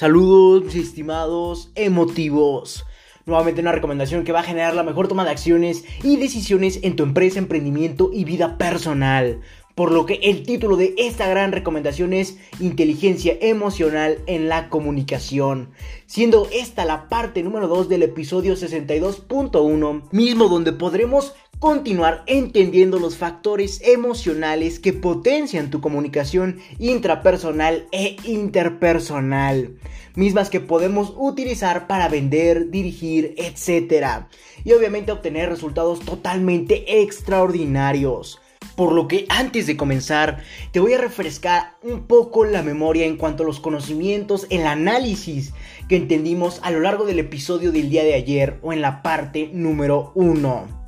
Saludos, mis estimados emotivos. Nuevamente una recomendación que va a generar la mejor toma de acciones y decisiones en tu empresa, emprendimiento y vida personal. Por lo que el título de esta gran recomendación es Inteligencia emocional en la comunicación, siendo esta la parte número 2 del episodio 62.1, mismo donde podremos continuar entendiendo los factores emocionales que potencian tu comunicación intrapersonal e interpersonal, mismas que podemos utilizar para vender, dirigir, etc. Y obviamente obtener resultados totalmente extraordinarios. Por lo que antes de comenzar, te voy a refrescar un poco la memoria en cuanto a los conocimientos, el análisis que entendimos a lo largo del episodio del día de ayer o en la parte número 1.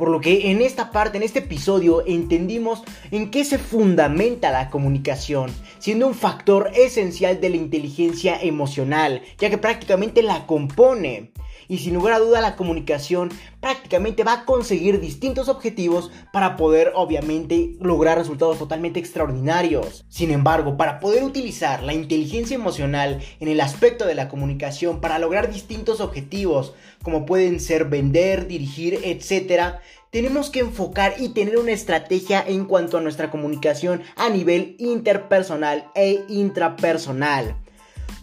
Por lo que en esta parte, en este episodio, entendimos en qué se fundamenta la comunicación, siendo un factor esencial de la inteligencia emocional, ya que prácticamente la compone y sin lugar a duda la comunicación prácticamente va a conseguir distintos objetivos para poder obviamente lograr resultados totalmente extraordinarios. Sin embargo, para poder utilizar la inteligencia emocional en el aspecto de la comunicación para lograr distintos objetivos como pueden ser vender, dirigir, etc., tenemos que enfocar y tener una estrategia en cuanto a nuestra comunicación a nivel interpersonal e intrapersonal.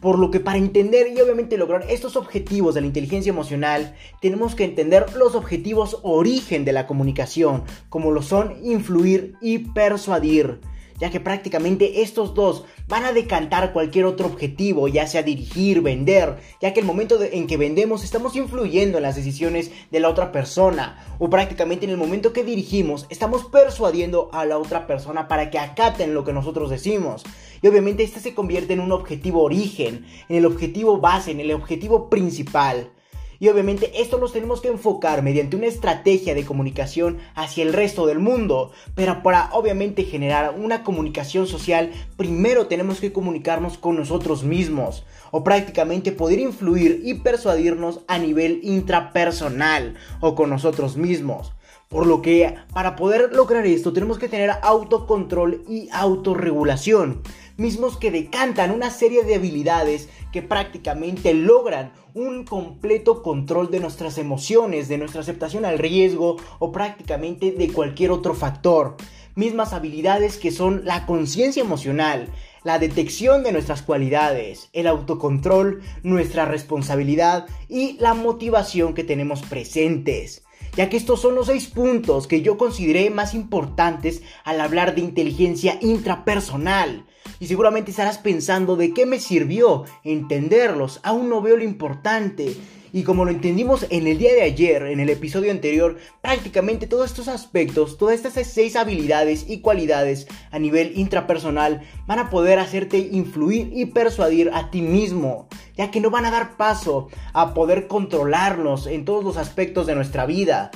Por lo que para entender y obviamente lograr estos objetivos de la inteligencia emocional, tenemos que entender los objetivos origen de la comunicación, como lo son influir y persuadir ya que prácticamente estos dos van a decantar cualquier otro objetivo, ya sea dirigir, vender, ya que el momento en que vendemos estamos influyendo en las decisiones de la otra persona, o prácticamente en el momento que dirigimos estamos persuadiendo a la otra persona para que acaten lo que nosotros decimos. Y obviamente este se convierte en un objetivo origen, en el objetivo base, en el objetivo principal. Y obviamente esto los tenemos que enfocar mediante una estrategia de comunicación hacia el resto del mundo. Pero para obviamente generar una comunicación social, primero tenemos que comunicarnos con nosotros mismos. O prácticamente poder influir y persuadirnos a nivel intrapersonal o con nosotros mismos. Por lo que para poder lograr esto tenemos que tener autocontrol y autorregulación mismos que decantan una serie de habilidades que prácticamente logran un completo control de nuestras emociones, de nuestra aceptación al riesgo o prácticamente de cualquier otro factor. Mismas habilidades que son la conciencia emocional, la detección de nuestras cualidades, el autocontrol, nuestra responsabilidad y la motivación que tenemos presentes ya que estos son los seis puntos que yo consideré más importantes al hablar de inteligencia intrapersonal. Y seguramente estarás pensando de qué me sirvió entenderlos, aún no veo lo importante. Y como lo entendimos en el día de ayer, en el episodio anterior, prácticamente todos estos aspectos, todas estas seis habilidades y cualidades a nivel intrapersonal van a poder hacerte influir y persuadir a ti mismo, ya que no van a dar paso a poder controlarnos en todos los aspectos de nuestra vida,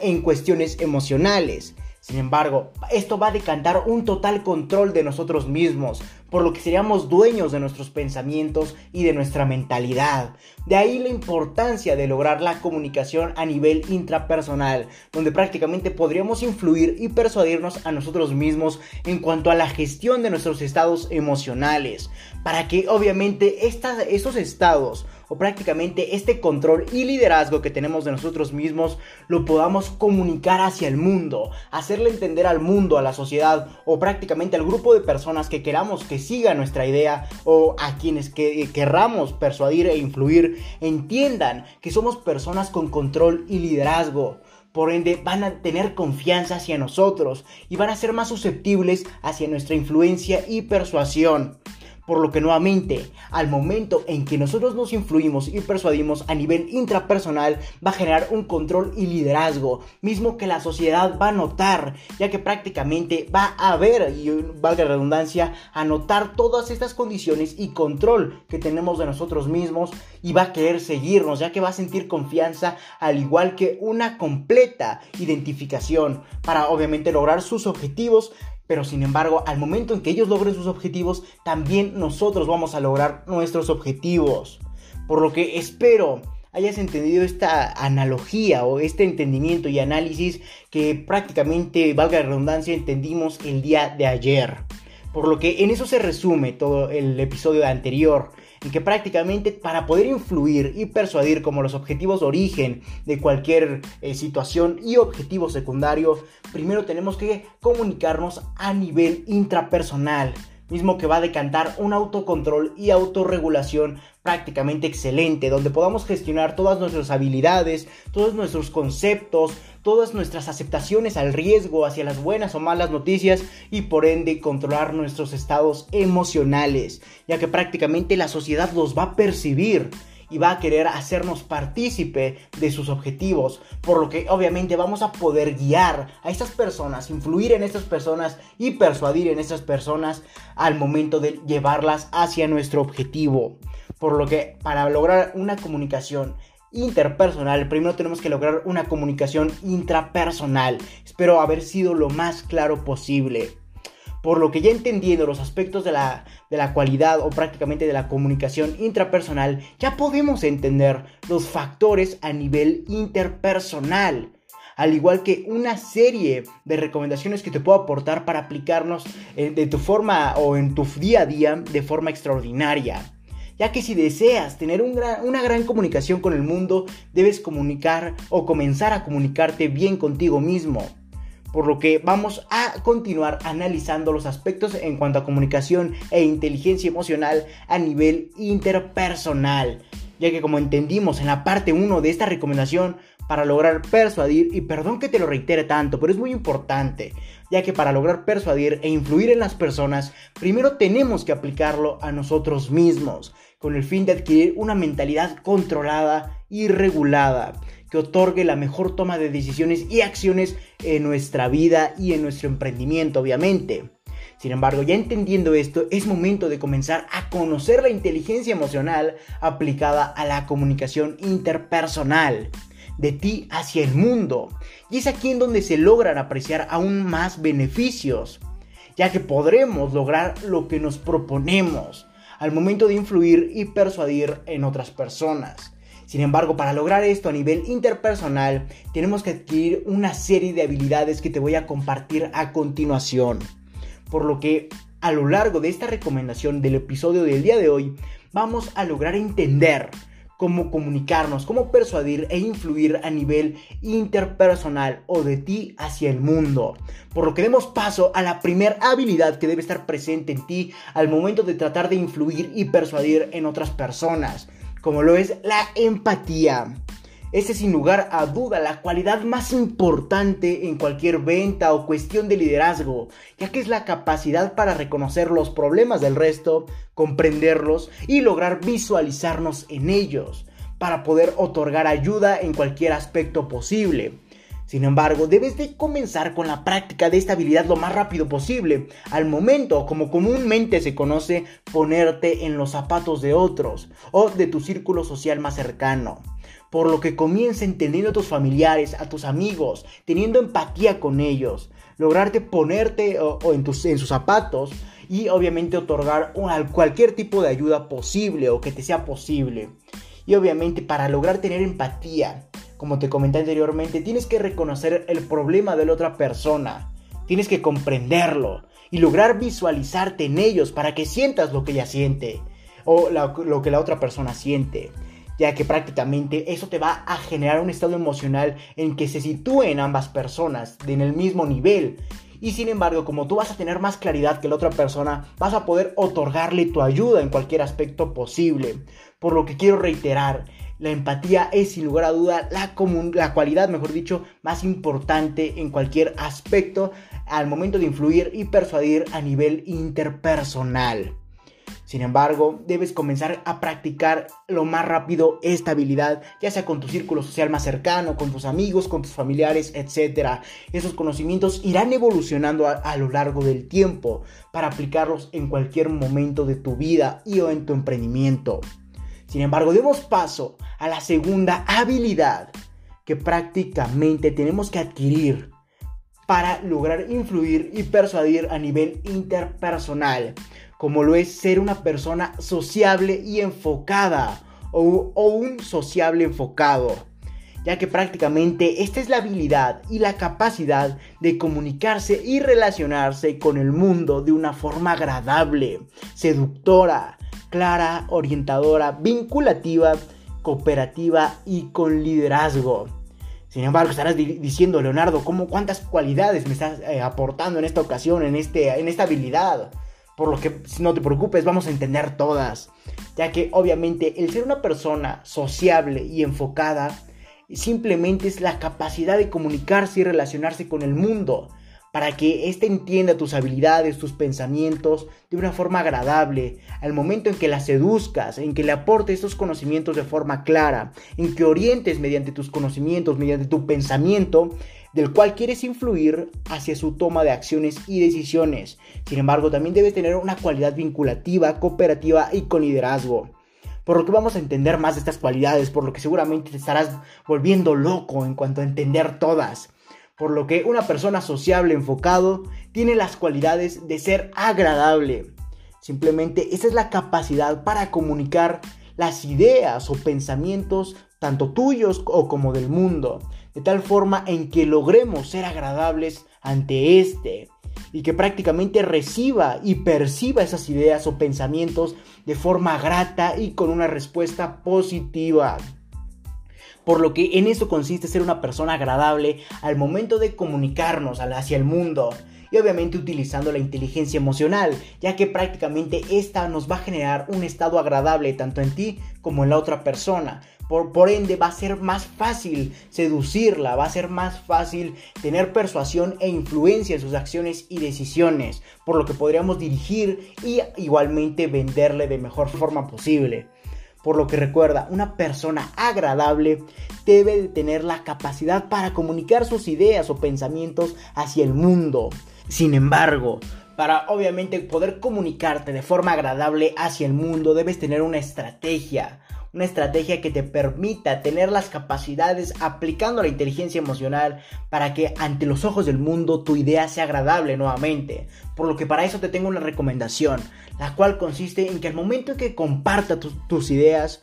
en cuestiones emocionales. Sin embargo, esto va a decantar un total control de nosotros mismos, por lo que seríamos dueños de nuestros pensamientos y de nuestra mentalidad. De ahí la importancia de lograr la comunicación a nivel intrapersonal, donde prácticamente podríamos influir y persuadirnos a nosotros mismos en cuanto a la gestión de nuestros estados emocionales, para que obviamente estos estados o prácticamente este control y liderazgo que tenemos de nosotros mismos lo podamos comunicar hacia el mundo, hacerle entender al mundo, a la sociedad o prácticamente al grupo de personas que queramos que siga nuestra idea o a quienes que, querramos persuadir e influir entiendan que somos personas con control y liderazgo. Por ende, van a tener confianza hacia nosotros y van a ser más susceptibles hacia nuestra influencia y persuasión. Por lo que nuevamente, al momento en que nosotros nos influimos y persuadimos a nivel intrapersonal, va a generar un control y liderazgo, mismo que la sociedad va a notar, ya que prácticamente va a ver, y valga redundancia, a notar todas estas condiciones y control que tenemos de nosotros mismos y va a querer seguirnos, ya que va a sentir confianza, al igual que una completa identificación para obviamente lograr sus objetivos pero sin embargo, al momento en que ellos logren sus objetivos, también nosotros vamos a lograr nuestros objetivos. Por lo que espero hayas entendido esta analogía o este entendimiento y análisis que prácticamente, valga la redundancia, entendimos el día de ayer. Por lo que en eso se resume todo el episodio anterior en que prácticamente para poder influir y persuadir como los objetivos de origen de cualquier eh, situación y objetivo secundario, primero tenemos que comunicarnos a nivel intrapersonal mismo que va a decantar un autocontrol y autorregulación prácticamente excelente, donde podamos gestionar todas nuestras habilidades, todos nuestros conceptos, todas nuestras aceptaciones al riesgo hacia las buenas o malas noticias y por ende controlar nuestros estados emocionales, ya que prácticamente la sociedad los va a percibir y va a querer hacernos partícipe de sus objetivos, por lo que obviamente vamos a poder guiar a estas personas, influir en estas personas y persuadir en estas personas al momento de llevarlas hacia nuestro objetivo. Por lo que para lograr una comunicación interpersonal, primero tenemos que lograr una comunicación intrapersonal. Espero haber sido lo más claro posible. Por lo que ya entendiendo los aspectos de la, de la cualidad o prácticamente de la comunicación intrapersonal, ya podemos entender los factores a nivel interpersonal al igual que una serie de recomendaciones que te puedo aportar para aplicarnos eh, de tu forma o en tu día a día de forma extraordinaria. Ya que si deseas tener una gran comunicación con el mundo, debes comunicar o comenzar a comunicarte bien contigo mismo. Por lo que vamos a continuar analizando los aspectos en cuanto a comunicación e inteligencia emocional a nivel interpersonal, ya que como entendimos en la parte 1 de esta recomendación, para lograr persuadir, y perdón que te lo reitere tanto, pero es muy importante, ya que para lograr persuadir e influir en las personas, primero tenemos que aplicarlo a nosotros mismos, con el fin de adquirir una mentalidad controlada y regulada, que otorgue la mejor toma de decisiones y acciones en nuestra vida y en nuestro emprendimiento, obviamente. Sin embargo, ya entendiendo esto, es momento de comenzar a conocer la inteligencia emocional aplicada a la comunicación interpersonal de ti hacia el mundo. Y es aquí en donde se logran apreciar aún más beneficios, ya que podremos lograr lo que nos proponemos al momento de influir y persuadir en otras personas. Sin embargo, para lograr esto a nivel interpersonal, tenemos que adquirir una serie de habilidades que te voy a compartir a continuación. Por lo que a lo largo de esta recomendación del episodio del día de hoy, vamos a lograr entender cómo comunicarnos, cómo persuadir e influir a nivel interpersonal o de ti hacia el mundo. Por lo que demos paso a la primera habilidad que debe estar presente en ti al momento de tratar de influir y persuadir en otras personas como lo es la empatía. Este es sin lugar a duda la cualidad más importante en cualquier venta o cuestión de liderazgo, ya que es la capacidad para reconocer los problemas del resto, comprenderlos y lograr visualizarnos en ellos, para poder otorgar ayuda en cualquier aspecto posible. Sin embargo, debes de comenzar con la práctica de esta habilidad lo más rápido posible, al momento, como comúnmente se conoce, ponerte en los zapatos de otros o de tu círculo social más cercano. Por lo que comienza entendiendo a tus familiares, a tus amigos, teniendo empatía con ellos, lograrte ponerte en, tus, en sus zapatos y obviamente otorgar cualquier tipo de ayuda posible o que te sea posible. Y obviamente para lograr tener empatía, como te comenté anteriormente, tienes que reconocer el problema de la otra persona. Tienes que comprenderlo y lograr visualizarte en ellos para que sientas lo que ella siente o lo que la otra persona siente. Ya que prácticamente eso te va a generar un estado emocional en que se sitúen ambas personas en el mismo nivel. Y sin embargo, como tú vas a tener más claridad que la otra persona, vas a poder otorgarle tu ayuda en cualquier aspecto posible. Por lo que quiero reiterar, la empatía es sin lugar a duda la, la cualidad, mejor dicho, más importante en cualquier aspecto al momento de influir y persuadir a nivel interpersonal. Sin embargo, debes comenzar a practicar lo más rápido esta habilidad, ya sea con tu círculo social más cercano, con tus amigos, con tus familiares, etc. Esos conocimientos irán evolucionando a, a, lo largo del tiempo para aplicarlos en cualquier momento de tu vida y o en tu emprendimiento. Sin embargo, demos paso a la segunda habilidad que prácticamente tenemos que adquirir para lograr influir y persuadir a nivel interpersonal, como lo es ser una persona sociable y enfocada o, un sociable enfocado, ya que prácticamente esta es la habilidad y la capacidad de comunicarse y relacionarse con el mundo de una forma agradable, seductora, clara, orientadora, vinculativa, cooperativa y con liderazgo. Sin embargo, estarás diciendo, Leonardo, ¿cómo, ¿cuántas cualidades me estás eh, aportando en esta ocasión, en, este, en esta habilidad? Por lo que no te preocupes, vamos a entender todas. Ya que obviamente el ser una persona sociable y enfocada simplemente es la capacidad de comunicarse y relacionarse con el mundo para que éste entienda tus habilidades, tus pensamientos de una forma agradable, al momento en que la seduzcas, en que le aportes estos conocimientos de forma clara, en que orientes mediante tus conocimientos, mediante tu pensamiento, del cual quieres influir hacia su toma de acciones y decisiones. Sin embargo, también debes tener una cualidad vinculativa, cooperativa y con liderazgo. Por lo que vamos a entender más de estas cualidades, por lo que seguramente te estarás volviendo loco en cuanto a entender todas por lo que una persona sociable enfocado tiene las cualidades de ser agradable. Simplemente esa es la capacidad para comunicar las ideas o pensamientos tanto tuyos o como del mundo, de tal forma en que logremos ser agradables ante este y que prácticamente reciba y perciba esas ideas o pensamientos de forma grata y con una respuesta positiva. Por lo que en eso consiste ser una persona agradable al momento de comunicarnos hacia el mundo. Y obviamente utilizando la inteligencia emocional, ya que prácticamente esta nos va a generar un estado agradable tanto en ti como en la otra persona. Por, ende va a ser más fácil seducirla, va a ser más fácil tener persuasión e influencia en sus acciones y decisiones, por lo que podríamos dirigir y igualmente venderle de mejor forma posible. Por lo que recuerda, una persona agradable debe de tener la capacidad para comunicar sus ideas o pensamientos hacia el mundo. Sin embargo, para obviamente poder comunicarte de forma agradable hacia el mundo, debes tener una estrategia, una estrategia que te permita tener las capacidades aplicando la inteligencia emocional para que ante los ojos del mundo tu idea sea agradable nuevamente. Por lo que para eso te tengo una recomendación, la cual consiste en que al momento en que compartas tus ideas,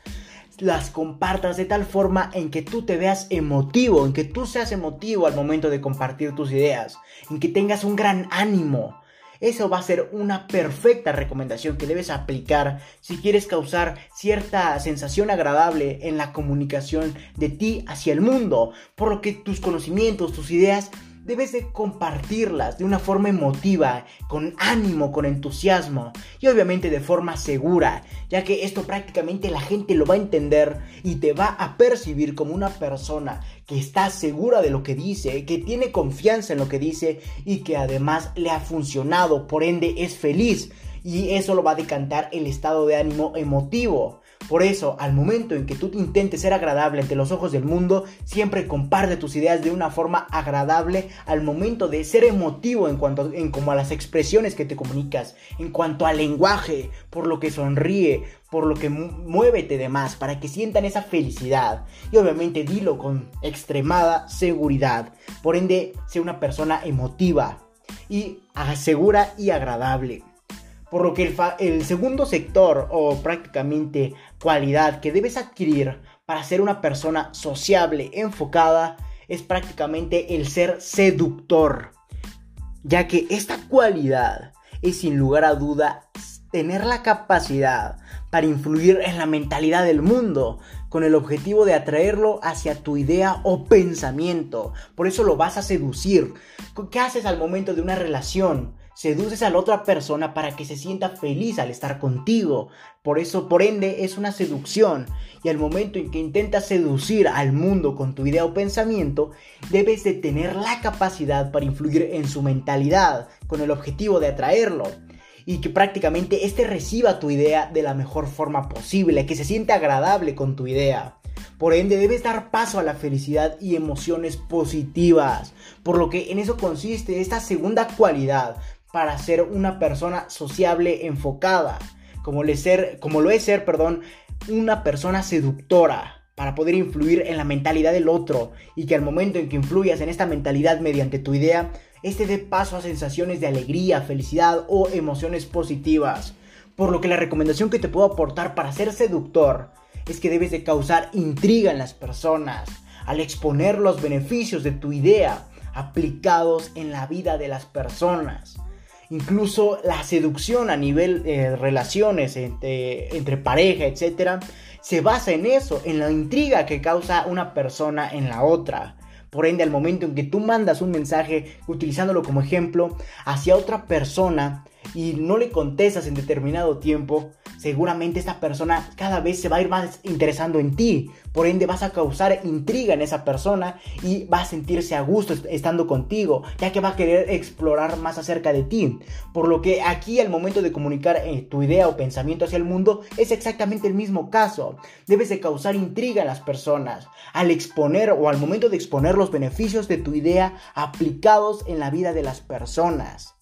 las compartas de tal forma en que tú te veas emotivo, en que tú seas emotivo al momento de compartir tus ideas, en que tengas un gran ánimo, eso va a ser una perfecta recomendación que debes aplicar si quieres causar cierta sensación agradable en la comunicación de ti hacia el mundo, por lo que tus conocimientos, tus ideas debes de compartirlas de una forma emotiva, con ánimo, con entusiasmo y obviamente de forma segura, ya que esto prácticamente la gente lo va a entender y te va a percibir como una persona que está segura de lo que dice, que tiene confianza en lo que dice y que además le ha funcionado, por ende es feliz y eso lo va a decantar el estado de ánimo emotivo. Por eso, al momento en que tú intentes ser agradable ante los ojos del mundo, siempre comparte tus ideas de una forma agradable al momento de ser emotivo en cuanto en como a las expresiones que te comunicas, en cuanto al lenguaje, por lo que sonríe, por lo que muévete de más para que sientan esa felicidad. Y obviamente dilo con extremada seguridad. Por ende, sé una persona emotiva y segura y agradable. Por lo que el, el, segundo sector o prácticamente cualidad que debes adquirir para ser una persona sociable, enfocada, es prácticamente el ser seductor. Ya que esta cualidad es sin lugar a duda tener la capacidad para influir en la mentalidad del mundo con el objetivo de atraerlo hacia tu idea o pensamiento. Por eso lo vas a seducir. ¿Qué haces al momento de una relación? Seduces a la otra persona para que se sienta feliz al estar contigo. Por eso, por ende, es una seducción. Y al momento en que intentas seducir al mundo con tu idea o pensamiento, debes de tener la capacidad para influir en su mentalidad con el objetivo de atraerlo y que prácticamente éste reciba tu idea de la mejor forma posible, que se sienta agradable con tu idea. Por ende, debes dar paso a la felicidad y emociones positivas. Por lo que en eso consiste esta segunda cualidad para ser una persona sociable enfocada, como, ser, como lo es ser, perdón, una persona seductora para poder influir en la mentalidad del otro y que al momento en que influyas en esta mentalidad mediante tu idea, este dé paso a sensaciones de alegría, felicidad o emociones positivas. Por lo que la recomendación que te puedo aportar para ser seductor es que debes de causar intriga en las personas al exponer los beneficios de tu idea aplicados en la vida de las personas incluso la seducción a nivel de eh, relaciones entre, entre pareja, etc., se basa en eso, en la intriga que causa una persona en la otra. Por ende, al momento en que tú mandas un mensaje utilizándolo como ejemplo hacia otra persona y no le contestas en determinado tiempo, seguramente esta persona cada vez se va a ir más interesando en ti. Por ende vas a causar intriga en esa persona y va a sentirse a gusto estando contigo, ya que va a querer explorar más acerca de ti. Por lo que aquí al momento de comunicar eh, tu idea o pensamiento hacia el mundo es exactamente el mismo caso. Debes de causar intriga en las personas al exponer o al momento de exponer los beneficios de tu idea aplicados en la vida de las personas.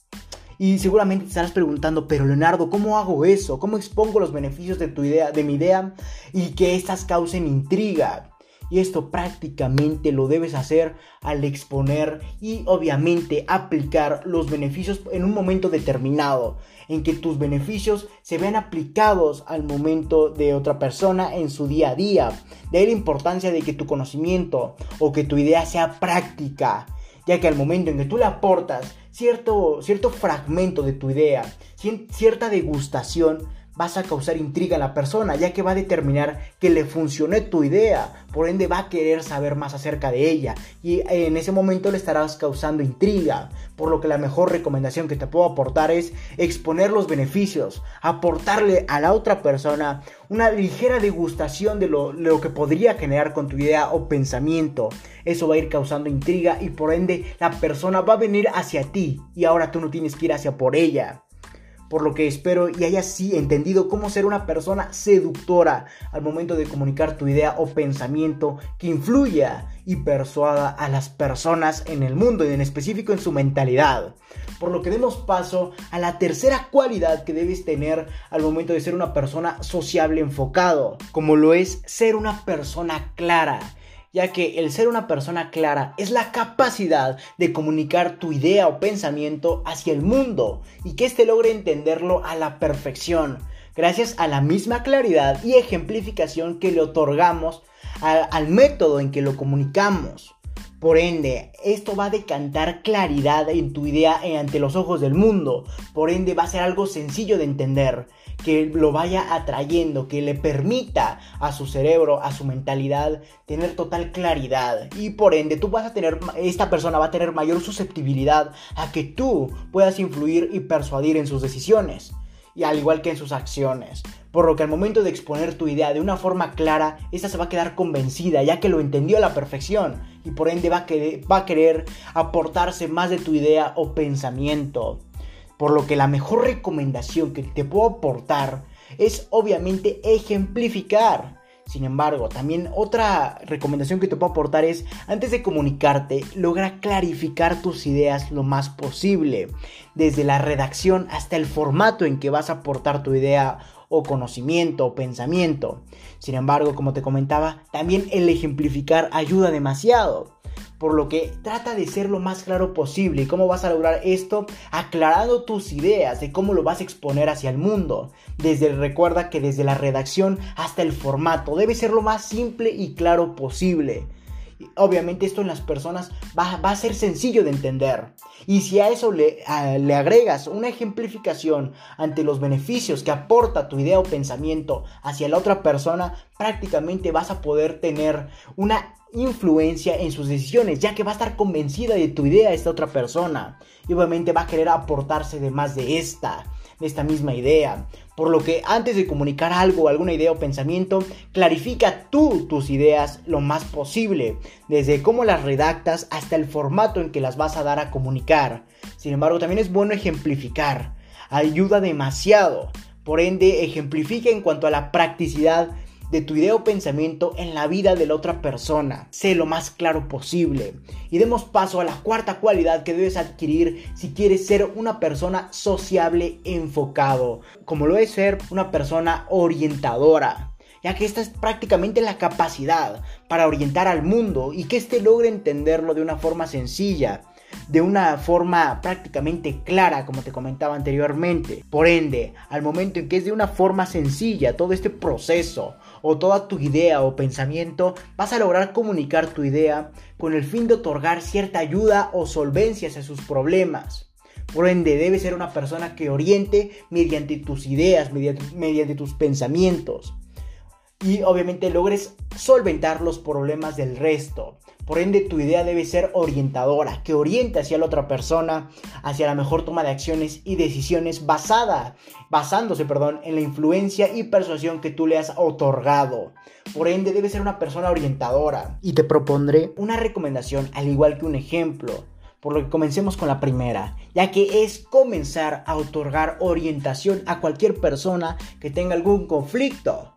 Y seguramente te estarás preguntando, pero Leonardo, ¿cómo hago eso? ¿Cómo expongo los beneficios de tu idea, de mi idea y que estas causen intriga? Y esto prácticamente lo debes hacer al exponer y obviamente aplicar los beneficios en un momento determinado, en que tus beneficios se vean aplicados al momento de otra persona en su día a día. De ahí la importancia de que tu conocimiento o que tu idea sea práctica, ya que al momento en que tú le aportas cierto, cierto fragmento de tu idea, cierta degustación, vas a causar intriga en la persona, ya que va a determinar que le funcionó tu idea, por ende va a querer saber más acerca de ella. Y en ese momento le estarás causando intriga, por lo que la mejor recomendación que te puedo aportar es exponer los beneficios, aportarle a la otra persona una ligera degustación de lo, lo que podría generar con tu idea o pensamiento. Eso va a ir causando intriga y por ende la persona va a venir hacia ti y ahora tú no tienes que ir hacia por ella por lo que espero y hayas sí entendido cómo ser una persona seductora al momento de comunicar tu idea o pensamiento que influya y persuada a las personas en el mundo y en específico en su mentalidad. Por lo que demos paso a la tercera cualidad que debes tener al momento de ser una persona sociable enfocado, como lo es ser una persona clara ya que el ser una persona clara es la capacidad de comunicar tu idea o pensamiento hacia el mundo y que éste logre entenderlo a la perfección, gracias a la misma claridad y ejemplificación que le otorgamos al método en que lo comunicamos. Por ende, esto va a decantar claridad en tu idea ante los ojos del mundo. Por ende, va a ser algo sencillo de entender que lo vaya atrayendo, que le permita a su cerebro, a su mentalidad, tener total claridad. Y por ende, tú vas a tener, esta persona va a tener mayor susceptibilidad a que tú puedas influir y persuadir en sus decisiones. Y al igual que en sus acciones. Por lo que al momento de exponer tu idea de una forma clara, esta se va a quedar convencida ya que lo entendió a la perfección y por ende va a, querer, va a querer aportarse más de tu idea o pensamiento. Por lo que la mejor recomendación que te puedo aportar es obviamente ejemplificar. Sin embargo, también otra recomendación que te puedo aportar es, antes de comunicarte, logra clarificar tus ideas lo más posible, desde la redacción hasta el formato en que vas a aportar tu idea o conocimiento o pensamiento. Sin embargo, como te comentaba, también el ejemplificar ayuda demasiado por lo que trata de ser lo más claro posible. ¿Y cómo vas a lograr esto? Aclarando tus ideas de cómo lo vas a exponer hacia el mundo. Desde recuerda que desde la redacción hasta el formato debe ser lo más simple y claro posible. Obviamente esto en las personas va, a ser sencillo de entender. Y si a eso le, le, agregas una ejemplificación ante los beneficios que aporta tu idea o pensamiento hacia la otra persona, prácticamente vas a poder tener una influencia en sus decisiones, ya que va a estar convencida de tu idea esta otra persona. Y obviamente va a querer aportarse de más de esta, esta misma idea. Por lo que antes de comunicar algo, alguna idea o pensamiento, clarifica tú tus ideas lo más posible, desde cómo las redactas hasta el formato en que las vas a dar a comunicar. Sin embargo, también es bueno ejemplificar, ayuda demasiado. Por ende, ejemplifica en cuanto a la practicidad de tu idea o pensamiento en la vida de la otra persona. Sé lo más claro posible. Y demos paso a la cuarta cualidad que debes adquirir si quieres ser una persona sociable enfocado, como lo es ser una persona orientadora ya que esta es prácticamente la capacidad para orientar al mundo y que éste logre entenderlo de una forma sencilla, de una forma prácticamente clara, como te comentaba anteriormente. Por ende, al momento en que es de una forma sencilla todo este proceso, o toda tu idea o pensamiento, vas a lograr comunicar tu idea con el fin de otorgar cierta ayuda o solvencia a sus problemas. Por ende, debes ser una persona que oriente mediante tus ideas, mediante tus pensamientos. Y obviamente logres solventar los problemas del resto. Por ende, tu idea debe ser orientadora, que oriente hacia la otra persona, hacia la mejor toma de acciones y decisiones basada, basándose, perdón, en la influencia y persuasión que tú le has otorgado. Por ende, debe ser una persona orientadora. Y te propondré una recomendación, al igual que un ejemplo. Por lo que comencemos con la primera, ya que es comenzar a otorgar orientación a cualquier persona que tenga algún conflicto.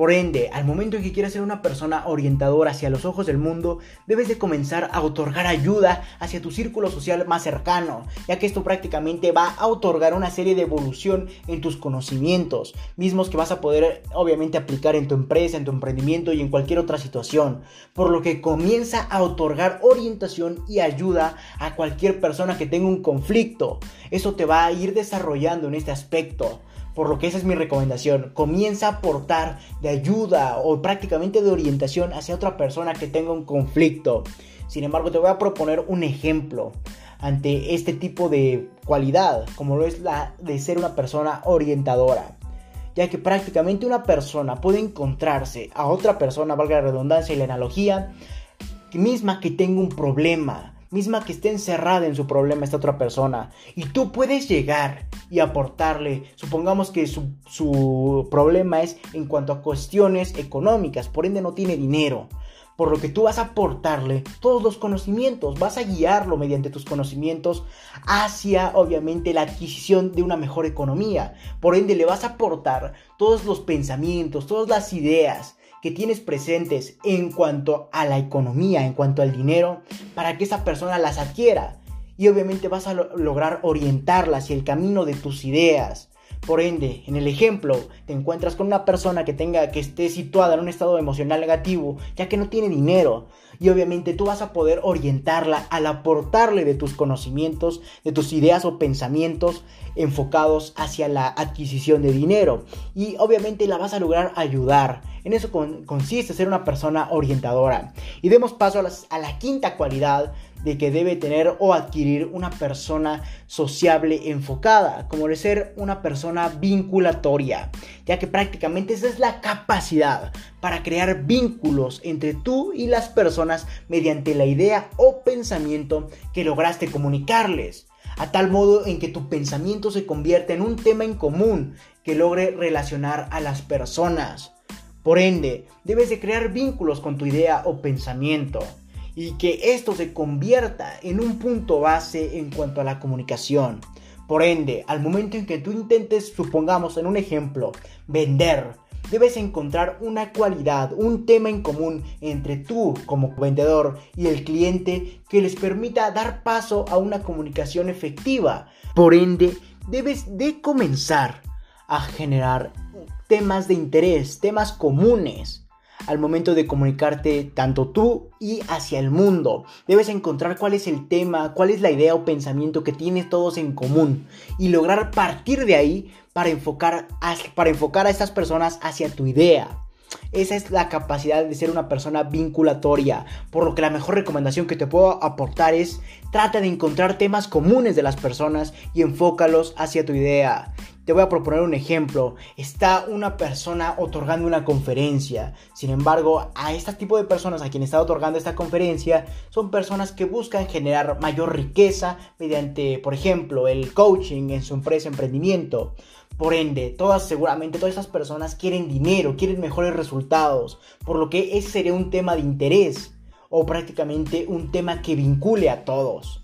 Por ende, al momento en que quieras ser una persona orientadora hacia los ojos del mundo, debes de comenzar a otorgar ayuda hacia tu círculo social más cercano, ya que esto prácticamente va a otorgar una serie de evolución en tus conocimientos, mismos que vas a poder obviamente aplicar en tu empresa, en tu emprendimiento y en cualquier otra situación, por lo que comienza a otorgar orientación y ayuda a cualquier persona que tenga un conflicto. Eso te va a ir desarrollando en este aspecto. Por lo que esa es mi recomendación. Comienza a aportar de ayuda o prácticamente de orientación hacia otra persona que tenga un conflicto. Sin embargo, te voy a proponer un ejemplo ante este tipo de cualidad, como lo es la de ser una persona orientadora. Ya que prácticamente una persona puede encontrarse a otra persona, valga la redundancia y la analogía, misma que tenga un problema, misma que esté encerrada en su problema esta otra persona. Y tú puedes llegar y aportarle, supongamos que su, su problema es en cuanto a cuestiones económicas, por ende no tiene dinero por lo que tú vas a aportarle todos los conocimientos, vas a guiarlo mediante tus conocimientos hacia obviamente la adquisición de una mejor economía. Por ende le vas a aportar todos los pensamientos, todas las ideas que tienes presentes en cuanto a la economía, en cuanto al dinero, para que esa persona las adquiera. Y obviamente vas a lograr orientarla hacia el camino de tus ideas. Por ende, en el ejemplo, te encuentras con una persona que tenga que esté situada en un estado emocional negativo, ya que no tiene dinero, y obviamente tú vas a poder orientarla al aportarle de tus conocimientos, de tus ideas o pensamientos enfocados hacia la adquisición de dinero y obviamente la vas a lograr ayudar. En eso consiste ser una persona orientadora. Y demos paso a, la quinta cualidad de que debe tener o adquirir una persona sociable enfocada, como de ser una persona vinculatoria, ya que prácticamente esa es la capacidad para crear vínculos entre tú y las personas mediante la idea o pensamiento que lograste comunicarles, a tal modo en que tu pensamiento se convierta en un tema en común que logre relacionar a las personas. Por ende, debes de crear vínculos con tu idea o pensamiento y que esto se convierta en un punto base en cuanto a la comunicación. Por ende, al momento en que tú intentes, supongamos en un ejemplo, vender, debes encontrar una cualidad, un tema en común entre tú como vendedor y el cliente que les permita dar paso a una comunicación efectiva. Por ende, debes de comenzar a generar temas de interés, temas comunes al momento de comunicarte tanto tú y hacia el mundo. Debes encontrar cuál es el tema, cuál es la idea o pensamiento que tienes todos en común y lograr partir de ahí para enfocar a, para enfocar a estas personas hacia tu idea. Esa es la capacidad de ser una persona vinculatoria, por lo que la mejor recomendación que te puedo aportar es trata de encontrar temas comunes de las personas y enfócalos hacia tu idea. Te voy a proponer un ejemplo. Está una persona otorgando una conferencia. Sin embargo, a este tipo de personas a quien está otorgando esta conferencia son personas que buscan generar mayor riqueza mediante, por ejemplo, el coaching en su empresa, emprendimiento. Por ende, todas seguramente todas estas personas quieren dinero, quieren mejores resultados, por lo que ese sería un tema de interés o prácticamente un tema que vincule a todos.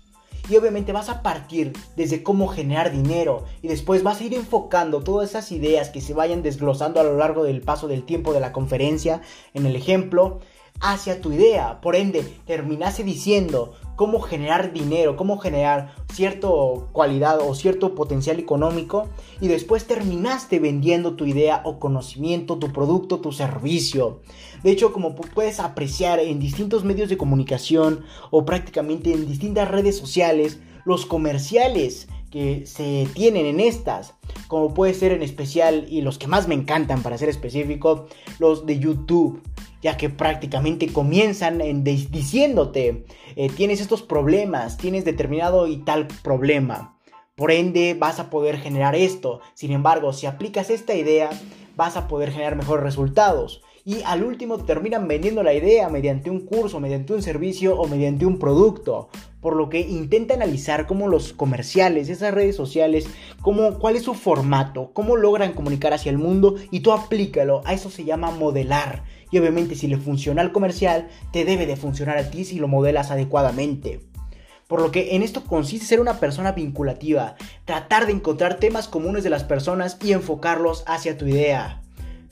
Y obviamente vas a partir desde cómo generar dinero. Y después vas a ir enfocando todas esas ideas que se vayan desglosando a lo largo del paso del tiempo de la conferencia. En el ejemplo hacia tu idea. Por ende, terminase diciendo cómo generar dinero, cómo generar cierta cualidad o cierto potencial económico y después terminaste vendiendo tu idea o conocimiento, tu producto, tu servicio. De hecho, como puedes apreciar en distintos medios de comunicación o prácticamente en distintas redes sociales, los comerciales que se tienen en estas, como puede ser en especial y los que más me encantan para ser específico, los de YouTube ya que prácticamente comienzan en diciéndote, eh, tienes estos problemas, tienes determinado y tal problema. Por ende, vas a poder generar esto. Sin embargo, si aplicas esta idea, vas a poder generar mejores resultados. Y al último terminan vendiendo la idea mediante un curso, mediante un servicio o mediante un producto. Por lo que intenta analizar cómo los comerciales, esas redes sociales, cómo, cuál es su formato, cómo logran comunicar hacia el mundo y tú aplícalo. A eso se llama modelar. Y obviamente si le funciona al comercial, te debe de funcionar a ti si lo modelas adecuadamente. Por lo que en esto consiste ser una persona vinculativa, tratar de encontrar temas comunes de las personas y enfocarlos hacia tu idea.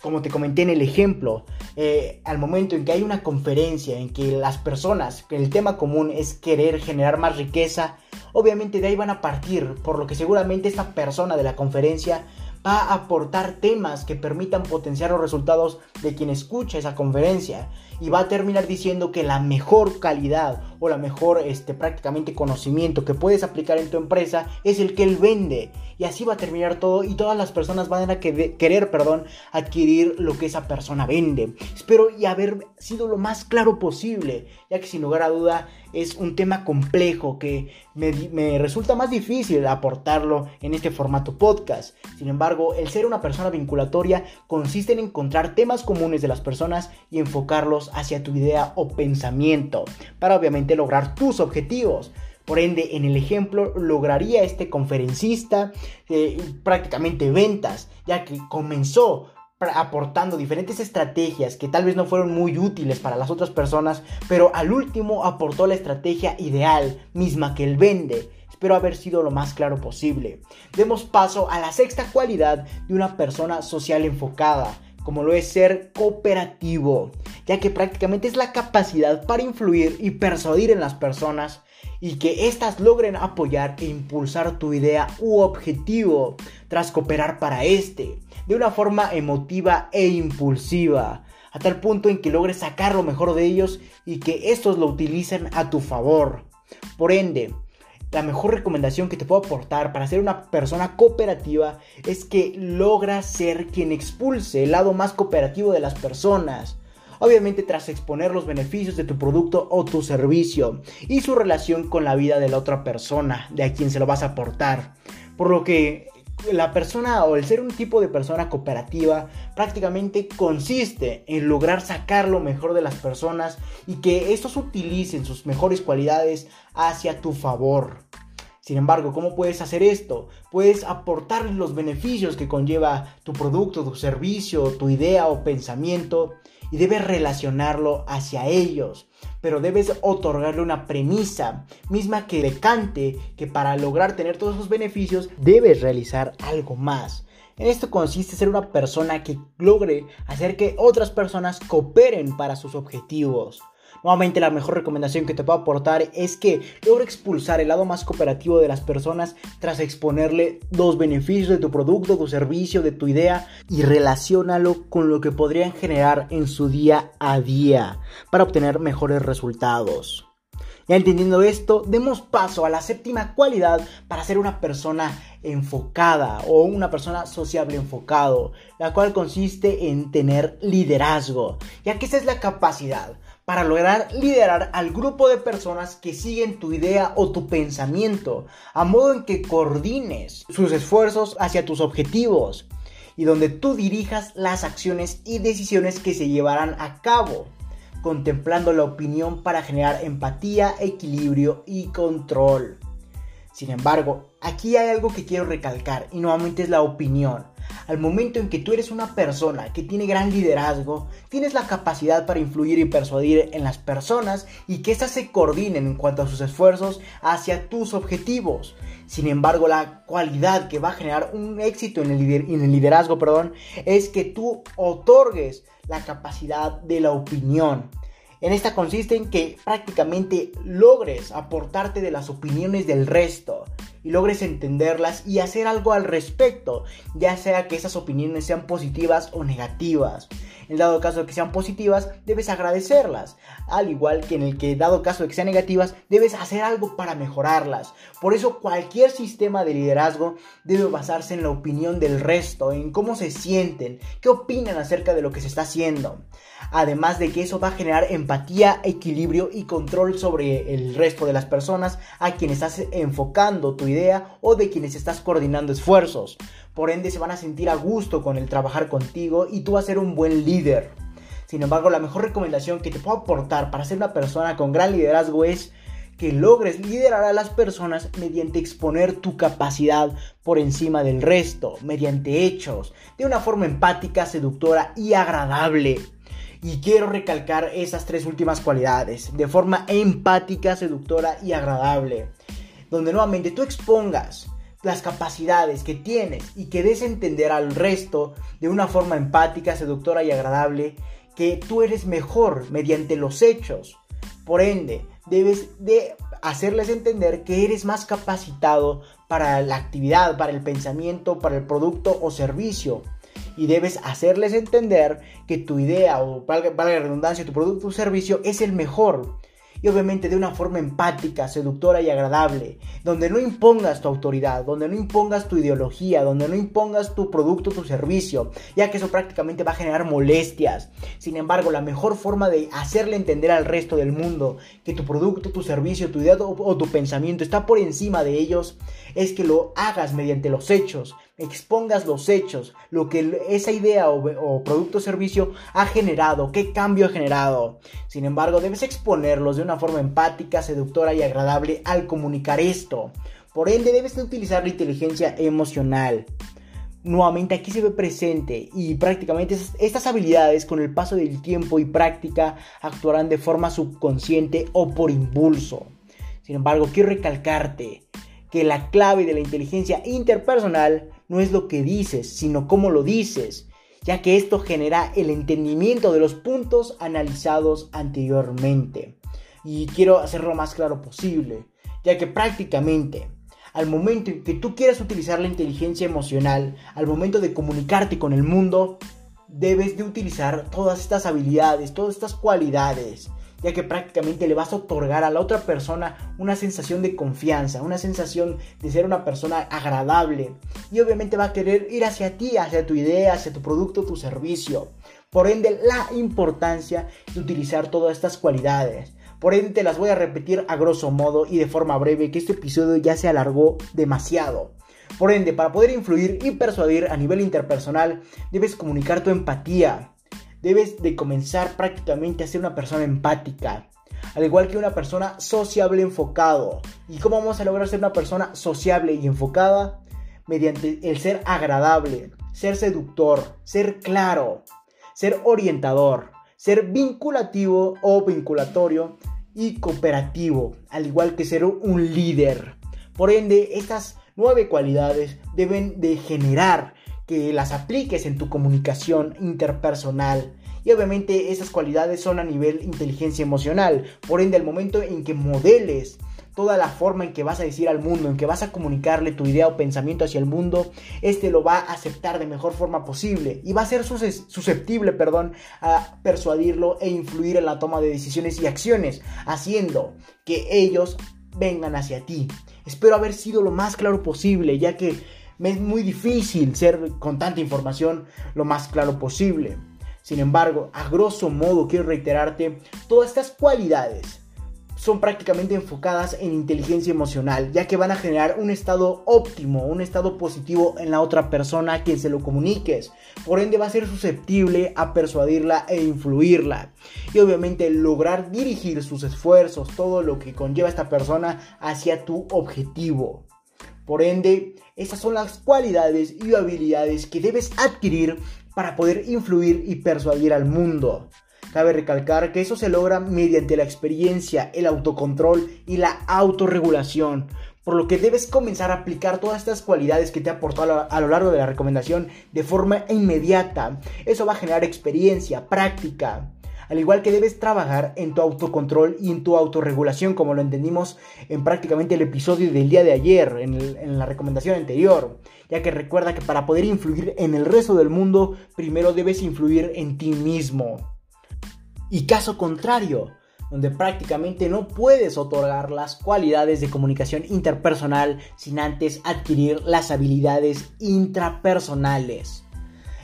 Como te comenté en el ejemplo, eh, al momento en que hay una conferencia en que las personas, el tema común es querer generar más riqueza, obviamente de ahí van a partir, por lo que seguramente esta persona de la conferencia va a aportar temas que permitan potenciar los resultados de quien escucha esa conferencia y va a terminar diciendo que la mejor calidad o la mejor este prácticamente conocimiento que puedes aplicar en tu empresa es el que él vende y así va a terminar todo y todas las personas van a querer, perdón, adquirir lo que esa persona vende. Espero y haber sido lo más claro posible, ya que sin lugar a duda es un tema complejo que me, resulta más difícil aportarlo en este formato podcast. Sin embargo, el ser una persona vinculatoria consiste en encontrar temas comunes de las personas y enfocarlos hacia tu idea o pensamiento para obviamente lograr tus objetivos. Por ende, en el ejemplo, lograría este conferencista eh, prácticamente ventas, ya que comenzó aportando diferentes estrategias que tal vez no fueron muy útiles para las otras personas, pero al último aportó la estrategia ideal, misma que él vende. Espero haber sido lo más claro posible. Demos paso a la sexta cualidad de una persona social enfocada, como lo es ser cooperativo, ya que prácticamente es la capacidad para influir y persuadir en las personas y que éstas logren apoyar e impulsar tu idea u objetivo tras cooperar para este, de una forma emotiva e impulsiva, a tal punto en que logres sacar lo mejor de ellos y que estos lo utilicen a tu favor. Por ende, la mejor recomendación que te puedo aportar para ser una persona cooperativa es que logras ser quien expulse el lado más cooperativo de las personas obviamente tras exponer los beneficios de tu producto o tu servicio y su relación con la vida de la otra persona, de a quien se lo vas a aportar. Por lo que la persona o el ser un tipo de persona cooperativa prácticamente consiste en lograr sacar lo mejor de las personas y que estos utilicen sus mejores cualidades hacia tu favor. Sin embargo, ¿cómo puedes hacer esto? Puedes aportarles los beneficios que conlleva tu producto, tu servicio, tu idea o pensamiento y debes relacionarlo hacia ellos. Pero debes otorgarle una premisa misma que decante que para lograr tener todos esos beneficios debes realizar algo más. En esto consiste ser una persona que logre hacer que otras personas cooperen para sus objetivos. Nuevamente la mejor recomendación que te puedo aportar es que logre expulsar el lado más cooperativo de las personas tras exponerle los beneficios de tu producto, tu servicio, de tu idea y relacionalo con lo que podrían generar en su día a día para obtener mejores resultados. Ya entendiendo esto, demos paso a la séptima cualidad para ser una persona enfocada o una persona sociable enfocado, la cual consiste en tener liderazgo, ya que esa es la capacidad para lograr liderar al grupo de personas que siguen tu idea o tu pensamiento, a modo en que coordines sus esfuerzos hacia tus objetivos y donde tú dirijas las acciones y decisiones que se llevarán a cabo, contemplando la opinión para generar empatía, equilibrio y control. Sin embargo, aquí hay algo que quiero recalcar y nuevamente es la opinión. Al momento en que tú eres una persona que tiene gran liderazgo, tienes la capacidad para influir y persuadir en las personas y que éstas se coordinen en cuanto a sus esfuerzos hacia tus objetivos. Sin embargo, la cualidad que va a generar un éxito en el, en el liderazgo perdón, es que tú otorgues la capacidad de la opinión. En esta consiste en que prácticamente logres aportarte de las opiniones del resto y logres entenderlas y hacer algo al respecto, ya sea que esas opiniones sean positivas o negativas. En dado caso que sean positivas, debes agradecerlas. Al igual que en el que, dado caso que sean negativas, debes hacer algo para mejorarlas. Por eso cualquier sistema de liderazgo debe basarse en la opinión del resto, en cómo se sienten, qué opinan acerca de lo que se está haciendo. Además de que eso va a generar empatía, equilibrio y control sobre el resto de las personas a quienes estás enfocando tu idea o de quienes estás coordinando esfuerzos. Por ende se van a sentir a gusto con el trabajar contigo y tú vas a ser un buen líder. Sin embargo, la mejor recomendación que te puedo aportar para ser una persona con gran liderazgo es que logres liderar a las personas mediante exponer tu capacidad por encima del resto, mediante hechos, de una forma empática, seductora y agradable. Y quiero recalcar esas tres últimas cualidades, de forma empática, seductora y agradable. Donde nuevamente tú expongas las capacidades que tienes y que des entender al resto de una forma empática, seductora y agradable que tú eres mejor mediante los hechos. Por ende, debes de hacerles entender que eres más capacitado para la actividad, para el pensamiento, para el producto o servicio. Y debes hacerles entender que tu idea o, para la redundancia, tu producto o servicio es el mejor y obviamente de una forma empática, seductora y agradable, donde no impongas tu autoridad, donde no impongas tu ideología, donde no impongas tu producto, tu servicio, ya que eso prácticamente va a generar molestias. Sin embargo, la mejor forma de hacerle entender al resto del mundo que tu producto, tu servicio, tu idea o, tu pensamiento está por encima de ellos es que lo hagas mediante los hechos, expongas los hechos, lo que esa idea o, producto o servicio ha generado, qué cambio ha generado. Sin embargo, debes exponerlos de una forma empática, seductora y agradable al comunicar esto. Por ende, debes utilizar la inteligencia emocional. Nuevamente aquí se ve presente y prácticamente estas habilidades con el paso del tiempo y práctica actuarán de forma subconsciente o por impulso. Sin embargo, quiero recalcarte que la clave de la inteligencia interpersonal no es lo que dices, sino cómo lo dices, ya que esto genera el entendimiento de los puntos analizados anteriormente. Y quiero hacerlo lo más claro posible, ya que prácticamente al momento en que tú quieras utilizar la inteligencia emocional, al momento de comunicarte con el mundo, debes de utilizar todas estas habilidades, todas estas cualidades ya que prácticamente le vas a otorgar a la otra persona una sensación de confianza, una sensación de ser una persona agradable y obviamente va a querer ir hacia ti, hacia tu idea, hacia tu producto, tu servicio. Por ende, la importancia de utilizar todas estas cualidades. Por ende, te las voy a repetir a grosso modo y de forma breve, que este episodio ya se alargó demasiado. Por ende, para poder influir y persuadir a nivel interpersonal, debes comunicar tu empatía, debes de comenzar prácticamente a ser una persona empática. Al igual que una persona sociable enfocado. ¿Y cómo vamos a lograr ser una persona sociable y enfocada? Mediante el ser agradable, ser seductor, ser claro, ser orientador, ser vinculativo o vinculatorio y cooperativo, al igual que ser un líder. Por ende, estas nueve cualidades deben de generar que las apliques en tu comunicación interpersonal. Y obviamente esas cualidades son a nivel inteligencia emocional. Por ende, al momento en que modeles toda la forma en que vas a decir al mundo, en que vas a comunicarle tu idea o pensamiento hacia el mundo, este lo va a aceptar de mejor forma posible y va a ser susceptible, perdón, a persuadirlo e influir en la toma de decisiones y acciones, haciendo que ellos vengan hacia ti. Espero haber sido lo más claro posible, ya que es muy difícil ser con tanta información lo más claro posible. Sin embargo, a grosso modo quiero reiterarte, todas estas cualidades son prácticamente enfocadas en inteligencia emocional, ya que van a generar un estado óptimo, un estado positivo en la otra persona a quien se lo comuniques. Por ende va a ser susceptible a persuadirla e influirla. Y obviamente lograr dirigir sus esfuerzos, todo lo que conlleva esta persona hacia tu objetivo. Por ende, esas son las cualidades y habilidades que debes adquirir para poder influir y persuadir al mundo. Cabe recalcar que eso se logra mediante la experiencia, el autocontrol y la autorregulación, por lo que debes comenzar a aplicar todas estas cualidades que te aportó a lo largo de la recomendación de forma inmediata. Eso va a generar experiencia, práctica, al igual que debes trabajar en tu autocontrol y en tu autorregulación, como lo entendimos en prácticamente el episodio del día de ayer, en, en la recomendación anterior, ya que recuerda que para poder influir en el resto del mundo, primero debes influir en ti mismo. Y caso contrario, donde prácticamente no puedes otorgar las cualidades de comunicación interpersonal sin antes adquirir las habilidades intrapersonales.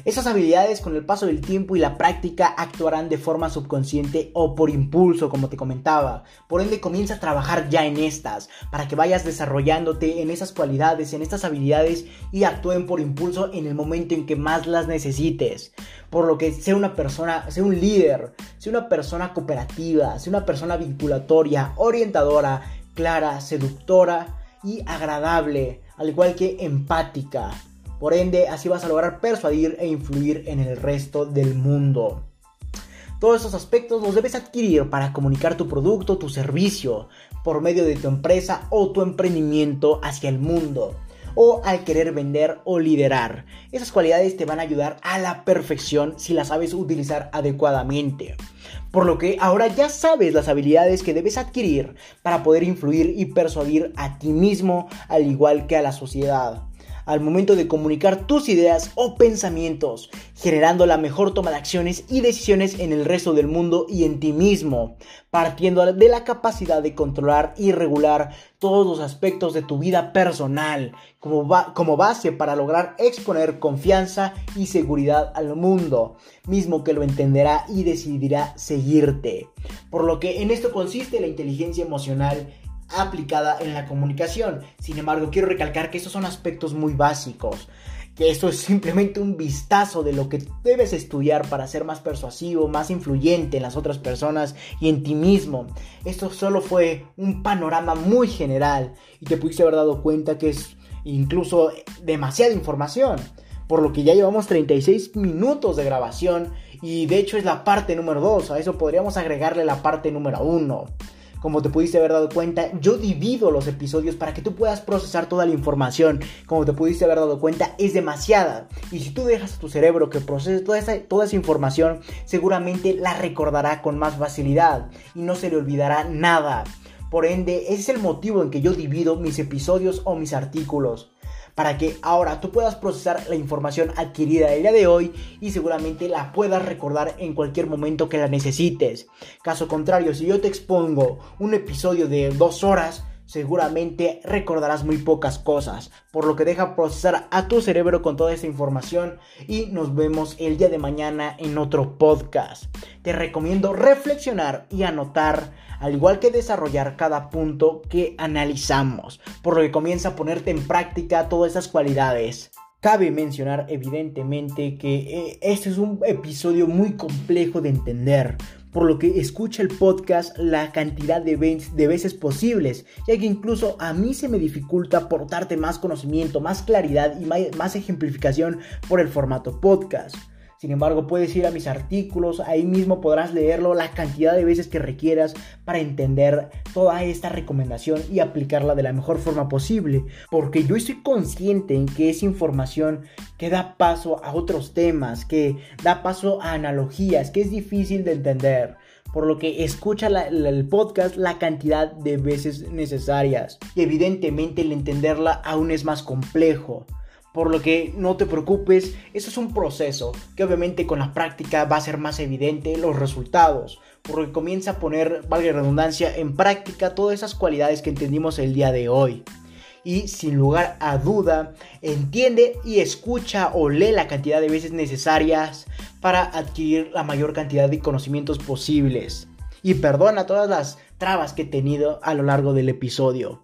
Esas habilidades con el paso del tiempo y la práctica actuarán de forma subconsciente o por impulso, como te comentaba. Por ende, comienza a trabajar ya en estas, para que vayas desarrollándote en esas cualidades, en estas habilidades y actúen por impulso en el momento en que más las necesites. Por lo que sea una persona, sea un líder, sea una persona cooperativa, sea una persona vinculatoria, orientadora, clara, seductora y agradable, al igual que empática. Por ende, así vas a lograr persuadir e influir en el resto del mundo. Todos esos aspectos los debes adquirir para comunicar tu producto, tu servicio, por medio de tu empresa o tu emprendimiento hacia el mundo o al querer vender o liderar. Esas cualidades te van a ayudar a la perfección si las sabes utilizar adecuadamente. Por lo que ahora ya sabes las habilidades que debes adquirir para poder influir y persuadir a ti mismo al igual que a la sociedad al momento de comunicar tus ideas o pensamientos, generando la mejor toma de acciones y decisiones en el resto del mundo y en ti mismo, partiendo de la capacidad de controlar y regular todos los aspectos de tu vida personal como, base para lograr exponer confianza y seguridad al mundo, mismo que lo entenderá y decidirá seguirte. Por lo que en esto consiste la inteligencia emocional aplicada en la comunicación. Sin embargo, quiero recalcar que estos son aspectos muy básicos, que esto es simplemente un vistazo de lo que debes estudiar para ser más persuasivo, más influyente en las otras personas y en ti mismo. Esto solo fue un panorama muy general y te pudiste haber dado cuenta que es incluso demasiada información. Por lo que ya llevamos 36 minutos de grabación y de hecho es la parte número 2. A eso podríamos agregarle la parte número 1. Como te pudiste haber dado cuenta, yo divido los episodios para que tú puedas procesar toda la información. Como te pudiste haber dado cuenta, es demasiada. Y si tú dejas a tu cerebro que procese toda esa, toda esa información, seguramente la recordará con más facilidad y no se le olvidará nada. Por ende, ese es el motivo en que yo divido mis episodios o mis artículos para que ahora tú puedas procesar la información adquirida el día de hoy y seguramente la puedas recordar en cualquier momento que la necesites. Caso contrario, si yo te expongo un episodio de dos horas, seguramente recordarás muy pocas cosas, por lo que deja procesar a tu cerebro con toda esta información y nos vemos el día de mañana en otro podcast. Te recomiendo reflexionar y anotar al igual que desarrollar cada punto que analizamos, por lo que comienza a ponerte en práctica todas esas cualidades. Cabe mencionar evidentemente que eh, este es un episodio muy complejo de entender, por lo que escucha el podcast la cantidad de, veces posibles, ya que incluso a mí se me dificulta aportarte más conocimiento, más claridad y más ejemplificación por el formato podcast. Sin embargo, puedes ir a mis artículos, ahí mismo podrás leerlo la cantidad de veces que requieras para entender toda esta recomendación y aplicarla de la mejor forma posible. Porque yo estoy consciente en que es información que da paso a otros temas, que da paso a analogías, que es difícil de entender por lo que escucha el podcast la cantidad de veces necesarias. Y evidentemente el entenderla aún es más complejo. Por lo que no te preocupes, eso es un proceso que obviamente con la práctica va a ser más evidente los resultados. Por lo que comienza a poner, valga redundancia, en práctica todas esas cualidades que entendimos el día de hoy. Y sin lugar a duda, entiende y escucha o lee la cantidad de veces necesarias para adquirir la mayor cantidad de conocimientos posibles. Y perdona todas las trabas que he tenido a lo largo del episodio.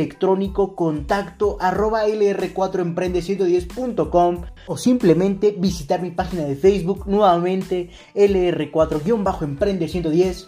electrónico contacto arroba lr4emprende110.com o simplemente visitar mi página de Facebook nuevamente lr4-emprende110